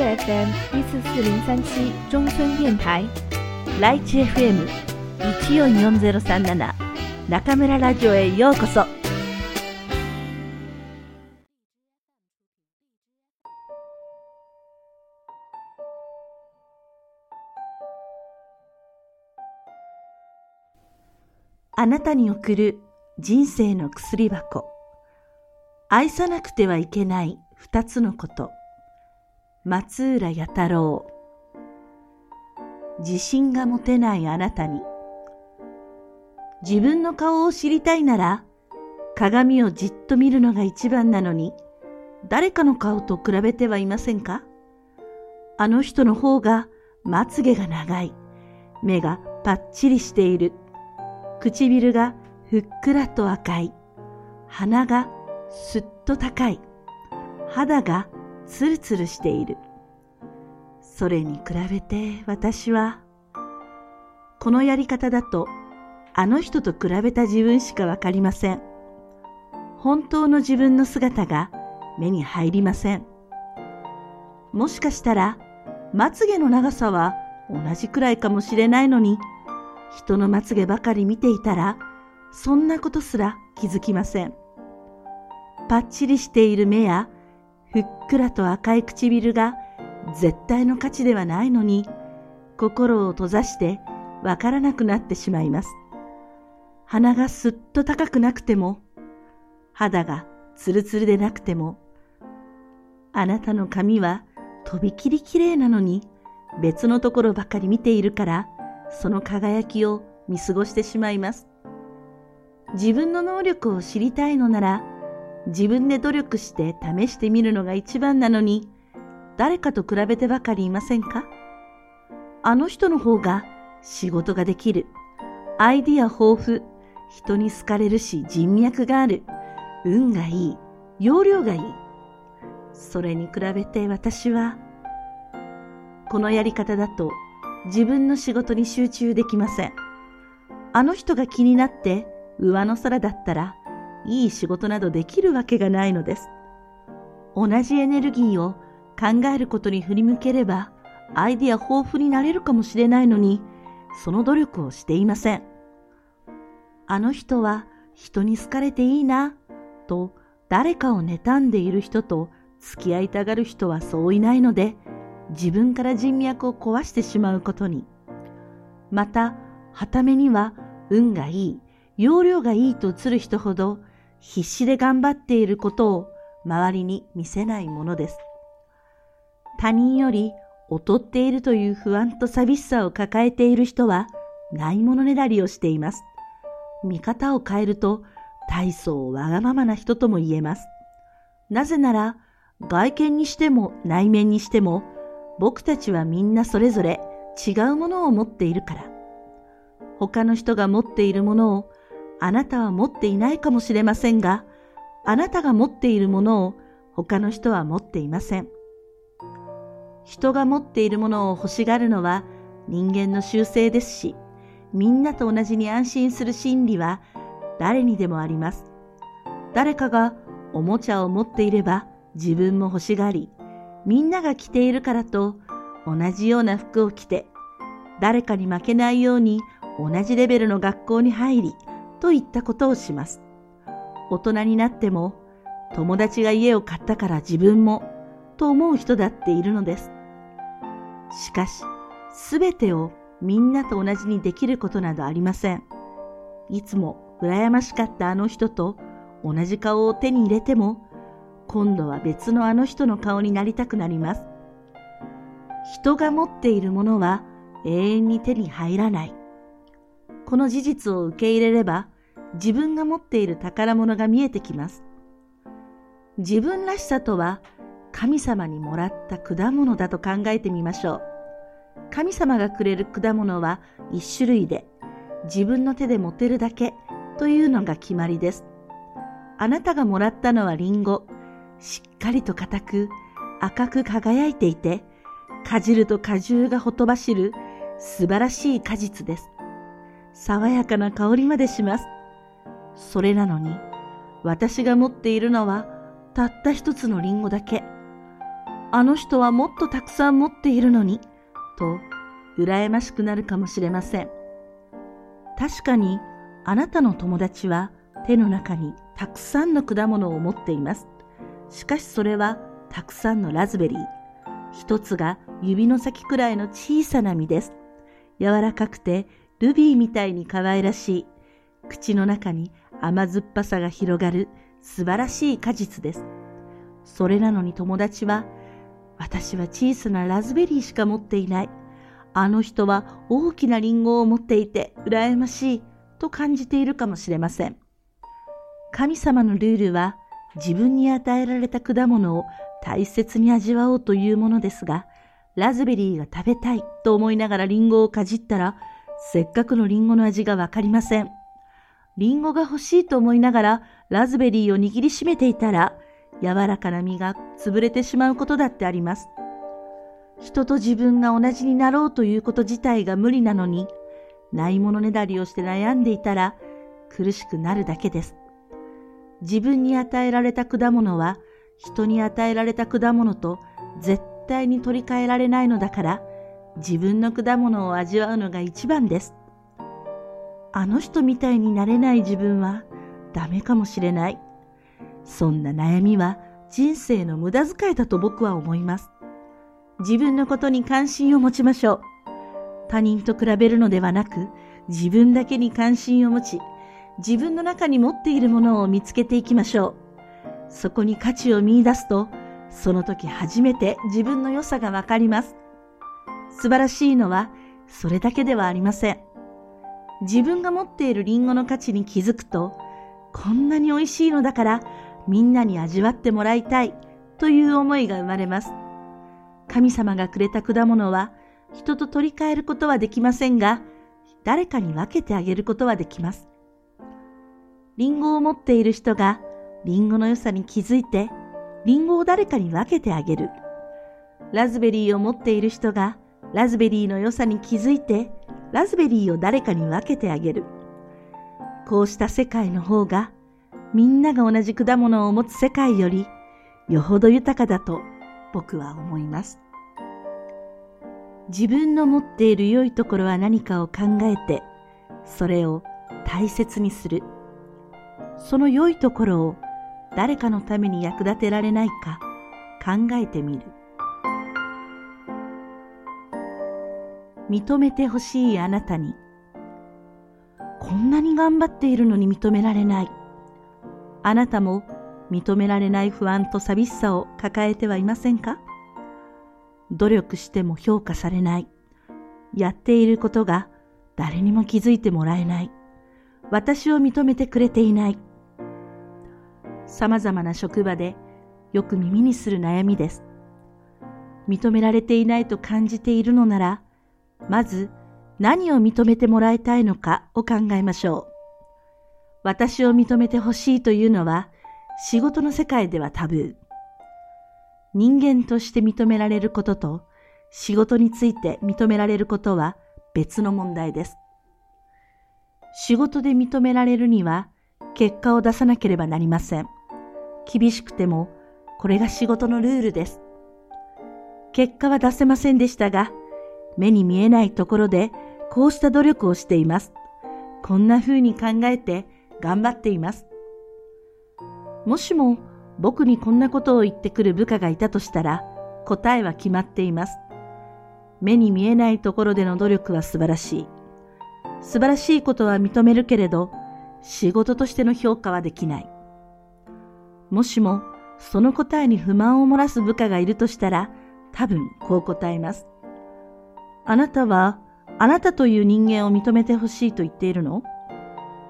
FM 一四四零三七中村電台ライチ FM 一四四ゼロ三七中村ラジオへようこそ。あなたに送る人生の薬箱。愛さなくてはいけない二つのこと。松浦弥太郎。自信が持てないあなたに。自分の顔を知りたいなら、鏡をじっと見るのが一番なのに、誰かの顔と比べてはいませんか？あの人の方がまつげが長い。目がパッチリしている。唇がふっくらと赤い。鼻がすっと高い。肌がツルツルしている。それに比べて私は、このやり方だとあの人と比べた自分しかわかりません。本当の自分の姿が目に入りません。もしかしたら、まつげの長さは同じくらいかもしれないのに、人のまつげばかり見ていたら、そんなことすら気づきません。パッチリしている目や、ふっくらと赤い唇が絶対の価値ではないのに、心を閉ざしてわからなくなってしまいます。鼻がすっと高くなくても、肌がツルツルでなくても、あなたの髪はとびきり綺麗なのに別のところばかり見ているからその輝きを見過ごしてしまいます。自分の能力を知りたいのなら、自分で努力して試してみるのが一番なのに、誰かと比べてばかりいませんか？あの人の方が仕事ができる。アイディア豊富。人に好かれるし人脈がある。運がいい。容量がいい。それに比べて私は、このやり方だと自分の仕事に集中できません。あの人が気になって上の空だったら、いい仕事などできるわけがないのです。同じエネルギーを考えることに振り向ければ、アイデア豊富になれるかもしれないのに、その努力をしていません。あの人は人に好かれていいな、と誰かを妬んでいる人と付き合いたがる人はそういないので、自分から人脈を壊してしまうことに。また、はためには運がいい、容量がいいと映る人ほど必死で頑張っていることを周りに見せないものです。他人より劣っているという不安と寂しさを抱えている人はないものねだりをしています。見方を変えると大層わがままな人とも言えます。なぜなら外見にしても内面にしても僕たちはみんなそれぞれ違うものを持っているから。他の人が持っているものをあなたは持っていないかもしれませんが、あなたが持っているものを他の人は持っていません。人が持っているものを欲しがるのは人間の習性ですし、みんなと同じに安心する心理は誰にでもあります。誰かがおもちゃを持っていれば自分も欲しがり、みんなが着ているからと同じような服を着て誰かに負けないように同じレベルの学校に入りといったことをします。大人になっても友達が家を買ったから自分もと思う人だっているのです。しかし、すべてをみんなと同じにできることなどありません。いつも羨ましかったあの人と同じ顔を手に入れても今度は別のあの人の顔になりたくなります。人が持っているものは永遠に手に入らない。この事実を受け入れれば自分が持っている宝物が見えてきます。自分らしさとは神様にもらった果物だと考えてみましょう。神様がくれる果物は一種類で自分の手で持てるだけというのが決まりです。あなたがもらったのはリンゴ、しっかりと硬く赤く輝いていて、かじると果汁がほとばしる素晴らしい果実です。爽やかな香りまでします。それなのに、私が持っているのはたった一つのリンゴだけ。あの人はもっとたくさん持っているのに、と羨ましくなるかもしれません。確かにあなたの友達は手の中にたくさんの果物を持っています。しかしそれはたくさんのラズベリー。一つが指の先くらいの小さな実です。柔らかくてルビーみたいに可愛らしい。口の中に甘酸っぱさが広がる素晴らしい果実です。それなのに友達は、私は小さなラズベリーしか持っていない。あの人は大きなリンゴを持っていて羨ましいと感じているかもしれません。神様のルールは自分に与えられた果物を大切に味わおうというものですが、ラズベリーが食べたいと思いながらリンゴをかじったら、せっかくのリンゴの味がわかりません。リンゴが欲しいと思いながらラズベリーを握りしめていたら、柔らかな実が潰れてしまうことだってあります。人と自分が同じになろうということ自体が無理なのに、ないものねだりをして悩んでいたら苦しくなるだけです。自分に与えられた果物は人に与えられた果物と絶対に取り替えられないのだから自分の果物を味わうのが一番です。あの人みたいになれない自分はダメかもしれない。そんな悩みは人生の無駄遣いだと僕は思います。自分のことに関心を持ちましょう。他人と比べるのではなく、自分だけに関心を持ち、自分の中に持っているものを見つけていきましょう。そこに価値を見出すと、その時初めて自分の良さがわかります。素晴らしいのは、それだけではありません。自分が持っているリンゴの価値に気づくと、こんなに美味しいのだからみんなに味わってもらいたいという思いが生まれます。神様がくれた果物は人と取り替えることはできませんが、誰かに分けてあげることはできます。リンゴを持っている人がリンゴの良さに気づいて、リンゴを誰かに分けてあげる。ラズベリーを持っている人がラズベリーの良さに気づいて、ラズベリーを誰かに分けてあげる。こうした世界の方が、みんなが同じ果物を持つ世界より、よほど豊かだと僕は思います。自分の持っている良いところは何かを考えて、それを大切にする。その良いところを誰かのために役立てられないか考えてみる。認めてほしいあなたに、こんなに頑張っているのに認められない。あなたも認められない不安と寂しさを抱えてはいませんか？努力しても評価されない。やっていることが誰にも気づいてもらえない。私を認めてくれていない。様々な職場でよく耳にする悩みです。認められていないと感じているのなら、まず何を認めてもらいたいのかを考えましょう。私を認めてほしいというのは仕事の世界ではタブー。人間として認められることと仕事について認められることは別の問題です。仕事で認められるには結果を出さなければなりません。厳しくてもこれが仕事のルールです。結果は出せませんでしたが、目に見えないところでこうした努力をしています。こんな風に考えて頑張っています。もしも僕にこんなことを言ってくる部下がいたとしたら答えは決まっています。目に見えないところでの努力は素晴らしい。素晴らしいことは認めるけれど仕事としての評価はできない。もしもその答えに不満を漏らす部下がいるとしたら多分こう答えます。あなたはあなたという人間を認めてほしいと言っているの？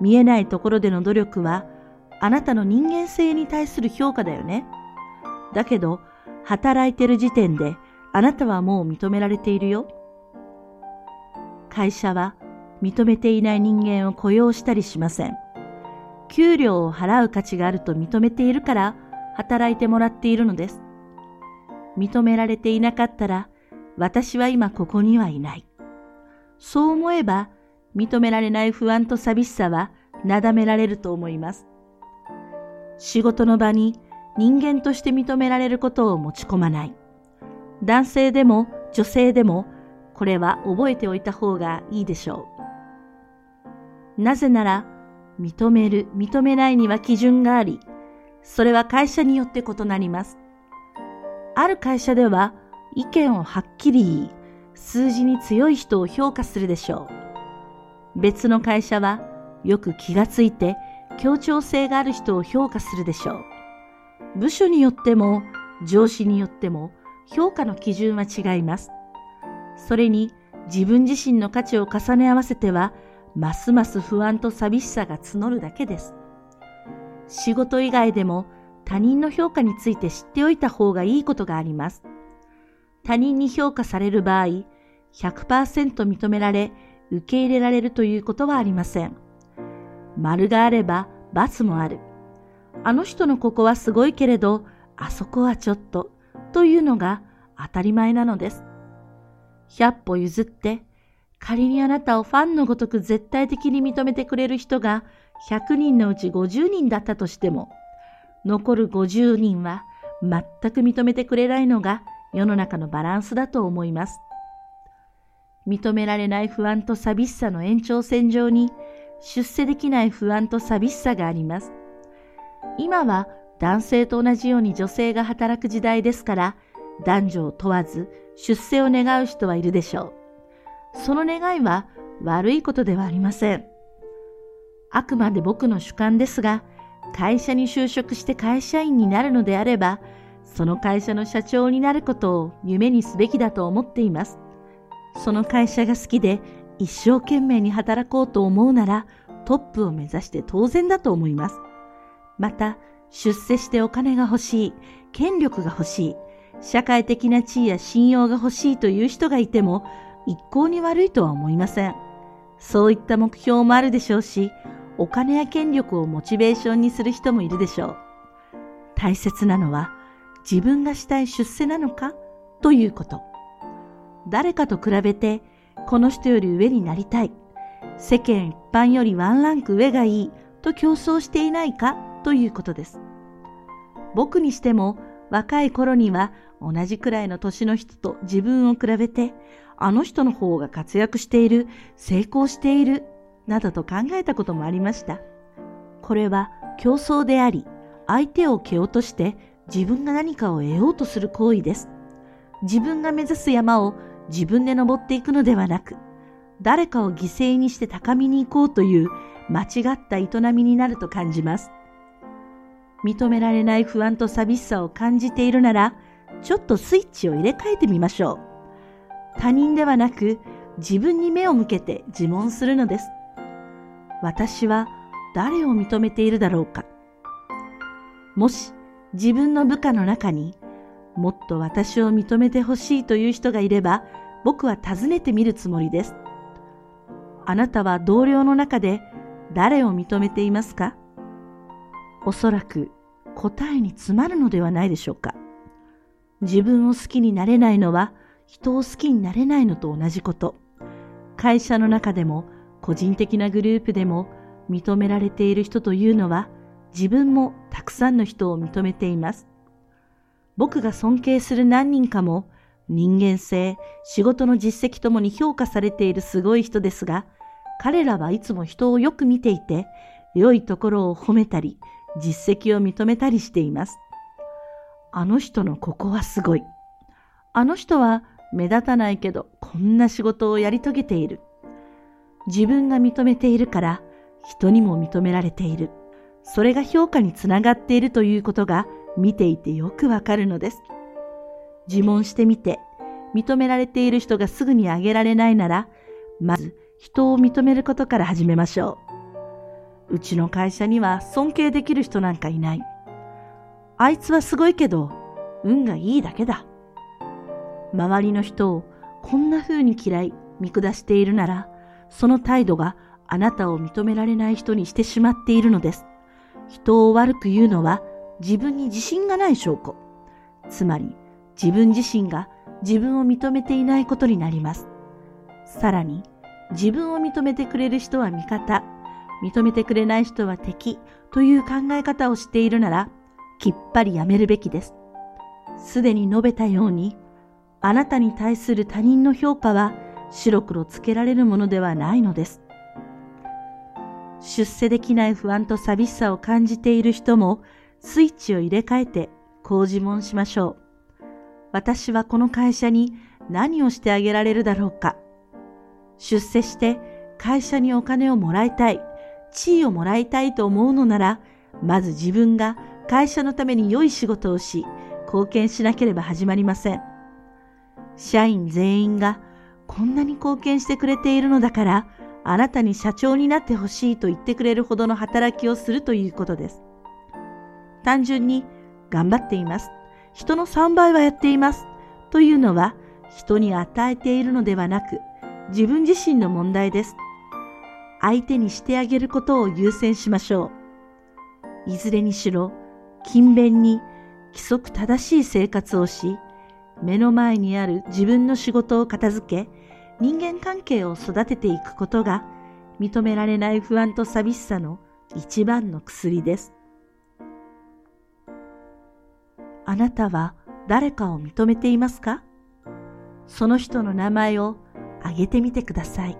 見えないところでの努力はあなたの人間性に対する評価だよね。だけど、働いてる時点であなたはもう認められているよ。会社は認めていない人間を雇用したりしません。給料を払う価値があると認めているから働いてもらっているのです。認められていなかったら私は今ここにはいない。そう思えば認められない不安と寂しさはなだめられると思います。仕事の場に人間として認められることを持ち込まない。男性でも女性でもこれは覚えておいた方がいいでしょう。なぜなら、認める、認めないには基準があり、それは会社によって異なります。ある会社では意見をはっきり言い、数字に強い人を評価するでしょう。別の会社はよく気がついて協調性がある人を評価するでしょう。部署によっても上司によっても評価の基準は違います。それに自分自身の価値を重ね合わせては、ますます不安と寂しさが募るだけです。仕事以外でも他人の評価について知っておいた方がいいことがあります。他人に評価される場合、100%認められ、受け入れられるということはありません。丸があれば罰もある。あの人のここはすごいけれど、あそこはちょっと、というのが当たり前なのです。100歩譲って、仮にあなたをファンのごとく絶対的に認めてくれる人が100人のうち50人だったとしても、残る50人は全く認めてくれないのが世の中のバランスだと思います。認められない不安と寂しさの延長線上に出世できない不安と寂しさがあります。今は男性と同じように女性が働く時代ですから男女を問わず出世を願う人はいるでしょう。その願いは悪いことではありません。あくまで僕の主観ですが、会社に就職して会社員になるのであれば、その会社の社長になることを夢にすべきだと思っています。その会社が好きで一生懸命に働こうと思うならトップを目指して当然だと思います。また、出世してお金が欲しい、権力が欲しい、社会的な地位や信用が欲しいという人がいても一向に悪いとは思いません。そういった目標もあるでしょうし、お金や権力をモチベーションにする人もいるでしょう。大切なのは自分がしたい出世なのか？ということ。誰かと比べてこの人より上になりたい。世間一般よりワンランク上がいいと競争していないか？ということです。僕にしても若い頃には同じくらいの年の人と自分を比べて、あの人の方が活躍している、成功している、などと考えたこともありました。これは競争であり、相手を蹴落として自分が何かを得ようとする行為です。自分が目指す山を自分で登っていくのではなく、誰かを犠牲にして高みに行こうという間違った営みになると感じます。認められない不安と寂しさを感じているなら、ちょっとスイッチを入れ替えてみましょう。他人ではなく自分に目を向けて自問するのです。私は誰を認めているだろうか。もし自分の部下の中にもっと私を認めてほしいという人がいれば僕は尋ねてみるつもりです。あなたは同僚の中で誰を認めていますか？おそらく答えに詰まるのではないでしょうか。自分を好きになれないのは人を好きになれないのと同じこと。会社の中でも個人的なグループでも認められている人というのは自分もたくさんの人を認めています。僕が尊敬する何人かも人間性、仕事の実績ともに評価されているすごい人ですが、彼らはいつも人をよく見ていて、良いところを褒めたり、実績を認めたりしています。あの人のここはすごい。あの人は目立たないけどこんな仕事をやり遂げている。自分が認めているから人にも認められている。それが評価につながっているということが見ていてよくわかるのです。自問してみて認められている人がすぐに挙げられないなら、まず人を認めることから始めましょう。うちの会社には尊敬できる人なんかいない。あいつはすごいけど、運がいいだけだ。周りの人をこんな風に嫌い、見下しているなら、その態度があなたを認められない人にしてしまっているのです。人を悪く言うのは自分に自信がない証拠。つまり自分自身が自分を認めていないことになります。さらに自分を認めてくれる人は味方、認めてくれない人は敵という考え方をしているなら、きっぱりやめるべきです。すでに述べたように、あなたに対する他人の評価は白黒つけられるものではないのです。出世できない不安と寂しさを感じている人もスイッチを入れ替えてこう自問しましょう。私はこの会社に何をしてあげられるだろうか。出世して会社にお金をもらいたい、地位をもらいたいと思うのなら、まず自分が会社のために良い仕事をし、貢献しなければ始まりません。社員全員がこんなに貢献してくれているのだから、あなたに社長になってほしいと言ってくれるほどの働きをするということです。単純に頑張っています。人の3倍はやっています。というのは人に与えているのではなく自分自身の問題です。相手にしてあげることを優先しましょう。いずれにしろ勤勉に規則正しい生活をし、目の前にある自分の仕事を片付け、人間関係を育てていくことが認められない不安と寂しさの一番の薬です。あなたは誰かを認めていますか？その人の名前を挙げてみてください。